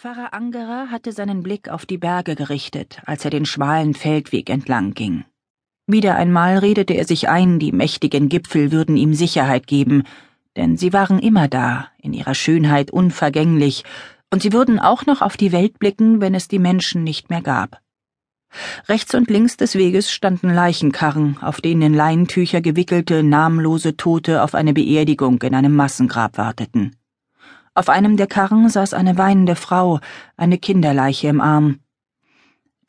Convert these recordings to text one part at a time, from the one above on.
Pfarrer Angerer hatte seinen Blick auf die Berge gerichtet, als er den schmalen Feldweg entlang ging. Wieder einmal redete er sich ein, die mächtigen Gipfel würden ihm Sicherheit geben, denn sie waren immer da, in ihrer Schönheit unvergänglich, und sie würden auch noch auf die Welt blicken, wenn es die Menschen nicht mehr gab. Rechts und links des Weges standen Leichenkarren, auf denen in Leinentücher gewickelte, namenlose Tote auf eine Beerdigung in einem Massengrab warteten. Auf einem der Karren saß eine weinende Frau, eine Kinderleiche im Arm.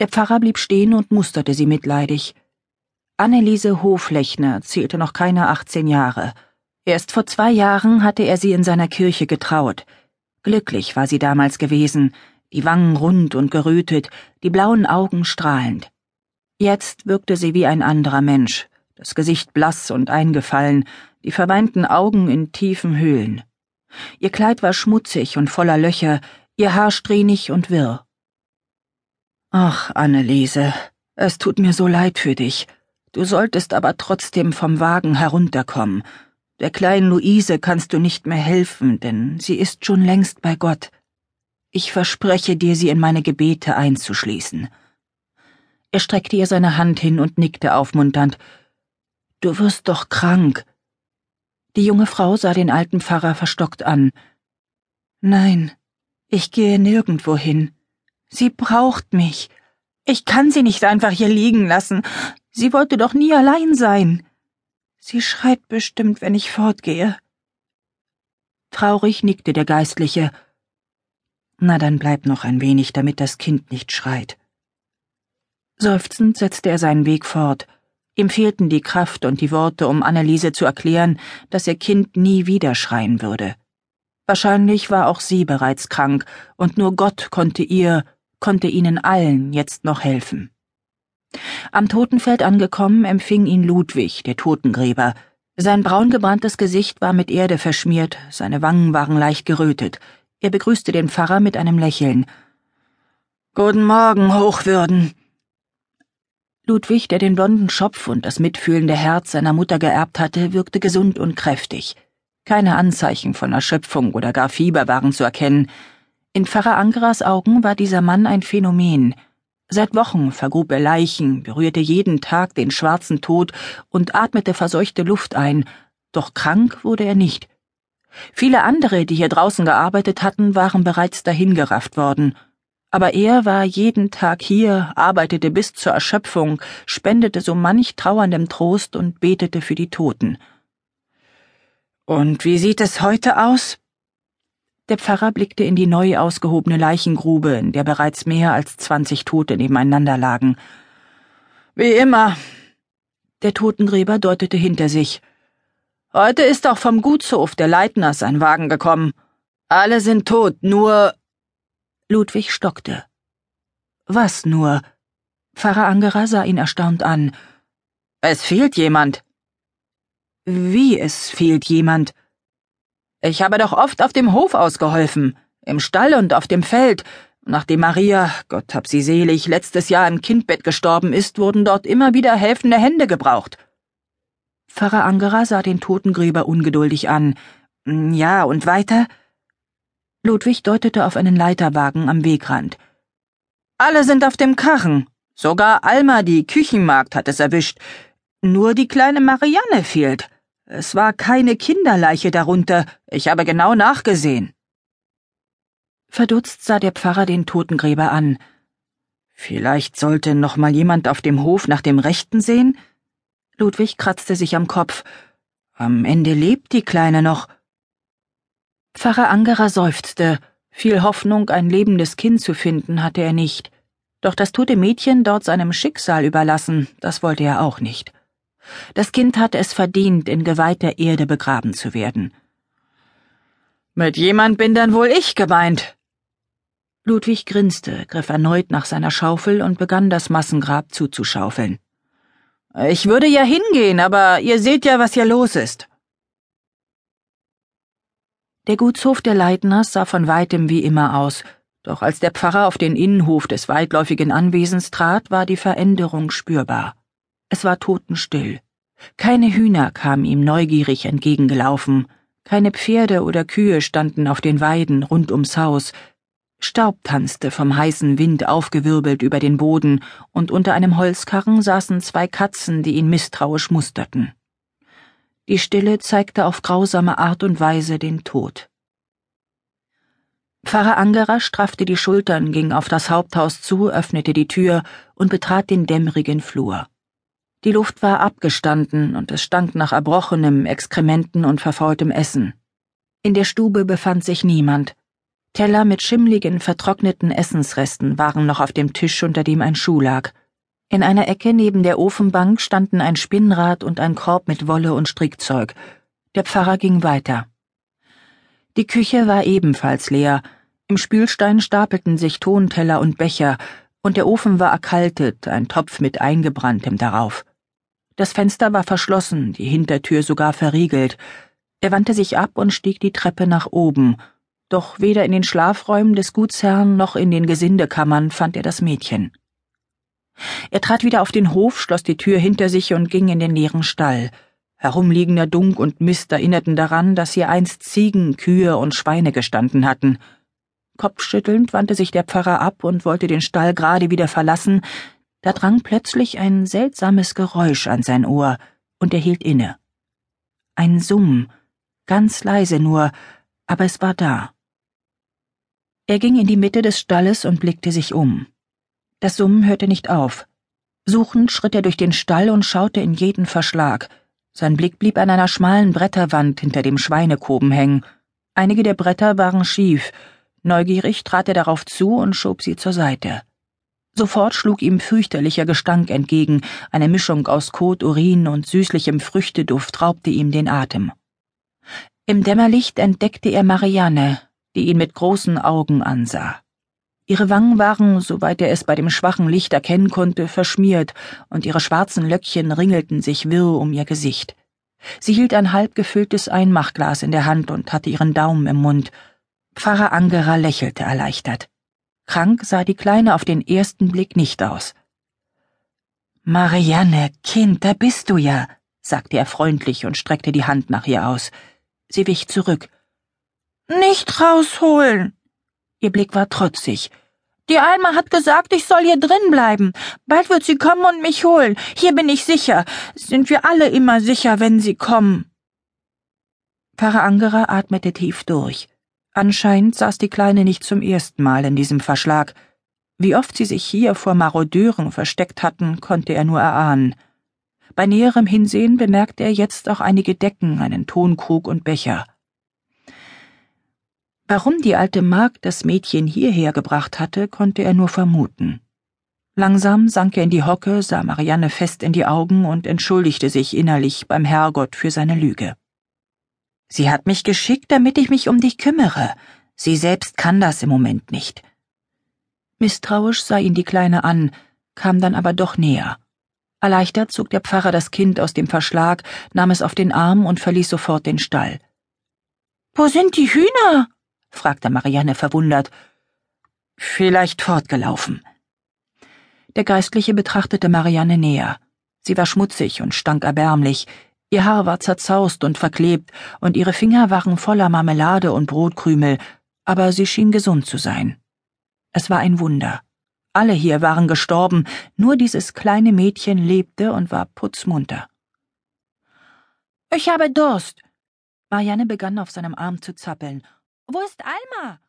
Der Pfarrer blieb stehen und musterte sie mitleidig. Anneliese Hoflechner zählte noch keine achtzehn Jahre. Erst vor zwei Jahren hatte er sie in seiner Kirche getraut. Glücklich war sie damals gewesen, die Wangen rund und gerötet, die blauen Augen strahlend. Jetzt wirkte sie wie ein anderer Mensch, das Gesicht blass und eingefallen, die verweinten Augen in tiefen Höhlen. Ihr Kleid war schmutzig und voller Löcher, ihr Haar strähnig und wirr. Ach, Anneliese, es tut mir so leid für dich. Du solltest aber trotzdem vom Wagen herunterkommen. Der kleinen Luise kannst du nicht mehr helfen, denn sie ist schon längst bei Gott. Ich verspreche dir, sie in meine Gebete einzuschließen. Er streckte ihr seine Hand hin und nickte aufmunternd. Du wirst doch krank. Die junge Frau sah den alten Pfarrer verstockt an. Nein, ich gehe nirgendwo hin. Sie braucht mich. Ich kann sie nicht einfach hier liegen lassen. Sie wollte doch nie allein sein. Sie schreit bestimmt, wenn ich fortgehe. Traurig nickte der Geistliche. Na dann bleib noch ein wenig, damit das Kind nicht schreit. Seufzend setzte er seinen Weg fort. Ihm fehlten die Kraft und die Worte, um Anneliese zu erklären, dass ihr Kind nie wieder schreien würde. Wahrscheinlich war auch sie bereits krank, und nur Gott konnte ihr, konnte ihnen allen jetzt noch helfen. Am Totenfeld angekommen, empfing ihn Ludwig, der Totengräber. Sein braungebranntes Gesicht war mit Erde verschmiert, seine Wangen waren leicht gerötet. Er begrüßte den Pfarrer mit einem Lächeln. Guten Morgen, Hochwürden. Ludwig, der den blonden Schopf und das mitfühlende Herz seiner Mutter geerbt hatte, wirkte gesund und kräftig. Keine Anzeichen von Erschöpfung oder gar Fieber waren zu erkennen. In Pfarrer Angeras Augen war dieser Mann ein Phänomen. Seit Wochen vergrub er Leichen, berührte jeden Tag den schwarzen Tod und atmete verseuchte Luft ein, doch krank wurde er nicht. Viele andere, die hier draußen gearbeitet hatten, waren bereits dahingerafft worden – aber er war jeden Tag hier, arbeitete bis zur Erschöpfung, spendete so manch trauerndem Trost und betete für die Toten. Und wie sieht es heute aus? Der Pfarrer blickte in die neu ausgehobene Leichengrube, in der bereits mehr als zwanzig Tote nebeneinander lagen. Wie immer. Der Totengräber deutete hinter sich. Heute ist auch vom Gutshof der Leitners ein Wagen gekommen. Alle sind tot, nur Ludwig stockte. Was nur? Pfarrer Angerer sah ihn erstaunt an. Es fehlt jemand. Wie es fehlt jemand? Ich habe doch oft auf dem Hof ausgeholfen, im Stall und auf dem Feld. Nachdem Maria, Gott hab sie selig, letztes Jahr im Kindbett gestorben ist, wurden dort immer wieder helfende Hände gebraucht. Pfarrer Angerer sah den Totengräber ungeduldig an. Ja, und weiter? Ludwig deutete auf einen Leiterwagen am Wegrand. Alle sind auf dem Karren. Sogar Alma, die Küchenmagd, hat es erwischt. Nur die kleine Marianne fehlt. Es war keine Kinderleiche darunter. Ich habe genau nachgesehen. Verdutzt sah der Pfarrer den Totengräber an. Vielleicht sollte noch mal jemand auf dem Hof nach dem Rechten sehen? Ludwig kratzte sich am Kopf. Am Ende lebt die Kleine noch. Pfarrer Angerer seufzte. Viel Hoffnung, ein lebendes Kind zu finden, hatte er nicht. Doch das tote Mädchen dort seinem Schicksal überlassen, das wollte er auch nicht. Das Kind hatte es verdient, in geweihter Erde begraben zu werden. Mit jemand bin dann wohl ich gemeint. Ludwig grinste, griff erneut nach seiner Schaufel und begann das Massengrab zuzuschaufeln. Ich würde ja hingehen, aber ihr seht ja, was hier los ist. Der Gutshof der Leitners sah von weitem wie immer aus, doch als der Pfarrer auf den Innenhof des weitläufigen Anwesens trat, war die Veränderung spürbar. Es war totenstill. Keine Hühner kamen ihm neugierig entgegengelaufen, keine Pferde oder Kühe standen auf den Weiden rund ums Haus. Staub tanzte vom heißen Wind aufgewirbelt über den Boden, und unter einem Holzkarren saßen zwei Katzen, die ihn misstrauisch musterten. Die Stille zeigte auf grausame Art und Weise den Tod. Pfarrer Angerer straffte die Schultern, ging auf das Haupthaus zu, öffnete die Tür und betrat den dämmerigen Flur. Die Luft war abgestanden und es stank nach Erbrochenem, Exkrementen und verfaultem Essen. In der Stube befand sich niemand, Teller mit schimmligen, vertrockneten Essensresten waren noch auf dem Tisch, unter dem ein Schuh lag. In einer Ecke neben der Ofenbank standen ein Spinnrad und ein Korb mit Wolle und Strickzeug. Der Pfarrer ging weiter. Die Küche war ebenfalls leer. Im Spülstein stapelten sich Tonteller und Becher, und der Ofen war erkaltet, ein Topf mit eingebranntem darauf. Das Fenster war verschlossen, die Hintertür sogar verriegelt. Er wandte sich ab und stieg die Treppe nach oben, doch weder in den Schlafräumen des Gutsherrn noch in den Gesindekammern fand er das Mädchen. Er trat wieder auf den Hof, schloss die Tür hinter sich und ging in den leeren Stall. Herumliegender Dunk und Mist erinnerten daran, dass hier einst Ziegen, Kühe und Schweine gestanden hatten. Kopfschüttelnd wandte sich der Pfarrer ab und wollte den Stall gerade wieder verlassen, da drang plötzlich ein seltsames Geräusch an sein Ohr, und er hielt inne. Ein Summ, ganz leise nur, aber es war da. Er ging in die Mitte des Stalles und blickte sich um. Das Summen hörte nicht auf. Suchend schritt er durch den Stall und schaute in jeden Verschlag. Sein Blick blieb an einer schmalen Bretterwand hinter dem Schweinekoben hängen. Einige der Bretter waren schief. Neugierig trat er darauf zu und schob sie zur Seite. Sofort schlug ihm fürchterlicher Gestank entgegen, eine Mischung aus Kot, Urin und süßlichem Früchteduft raubte ihm den Atem. Im Dämmerlicht entdeckte er Marianne, die ihn mit großen Augen ansah. Ihre Wangen waren, soweit er es bei dem schwachen Licht erkennen konnte, verschmiert, und ihre schwarzen Löckchen ringelten sich wirr um ihr Gesicht. Sie hielt ein halb gefülltes Einmachglas in der Hand und hatte ihren Daumen im Mund. Pfarrer Angerer lächelte erleichtert. Krank sah die Kleine auf den ersten Blick nicht aus. Marianne, Kind, da bist du ja, sagte er freundlich und streckte die Hand nach ihr aus. Sie wich zurück. Nicht rausholen. Ihr Blick war trotzig. Die Alma hat gesagt, ich soll hier drin bleiben. Bald wird sie kommen und mich holen. Hier bin ich sicher. Sind wir alle immer sicher, wenn sie kommen. Pfarrer Angerer atmete tief durch. Anscheinend saß die Kleine nicht zum ersten Mal in diesem Verschlag. Wie oft sie sich hier vor Marodeuren versteckt hatten, konnte er nur erahnen. Bei näherem Hinsehen bemerkte er jetzt auch einige Decken, einen Tonkrug und Becher. Warum die alte Magd das Mädchen hierher gebracht hatte, konnte er nur vermuten. Langsam sank er in die Hocke, sah Marianne fest in die Augen und entschuldigte sich innerlich beim Herrgott für seine Lüge. Sie hat mich geschickt, damit ich mich um dich kümmere. Sie selbst kann das im Moment nicht. Misstrauisch sah ihn die Kleine an, kam dann aber doch näher. Erleichtert zog der Pfarrer das Kind aus dem Verschlag, nahm es auf den Arm und verließ sofort den Stall. Wo sind die Hühner? Fragte Marianne verwundert. Vielleicht fortgelaufen. Der Geistliche betrachtete Marianne näher. Sie war schmutzig und stank erbärmlich, ihr Haar war zerzaust und verklebt, und ihre Finger waren voller Marmelade und Brotkrümel, aber sie schien gesund zu sein. Es war ein Wunder. Alle hier waren gestorben, nur dieses kleine Mädchen lebte und war putzmunter. Ich habe Durst. Marianne begann auf seinem Arm zu zappeln wo ist Alma?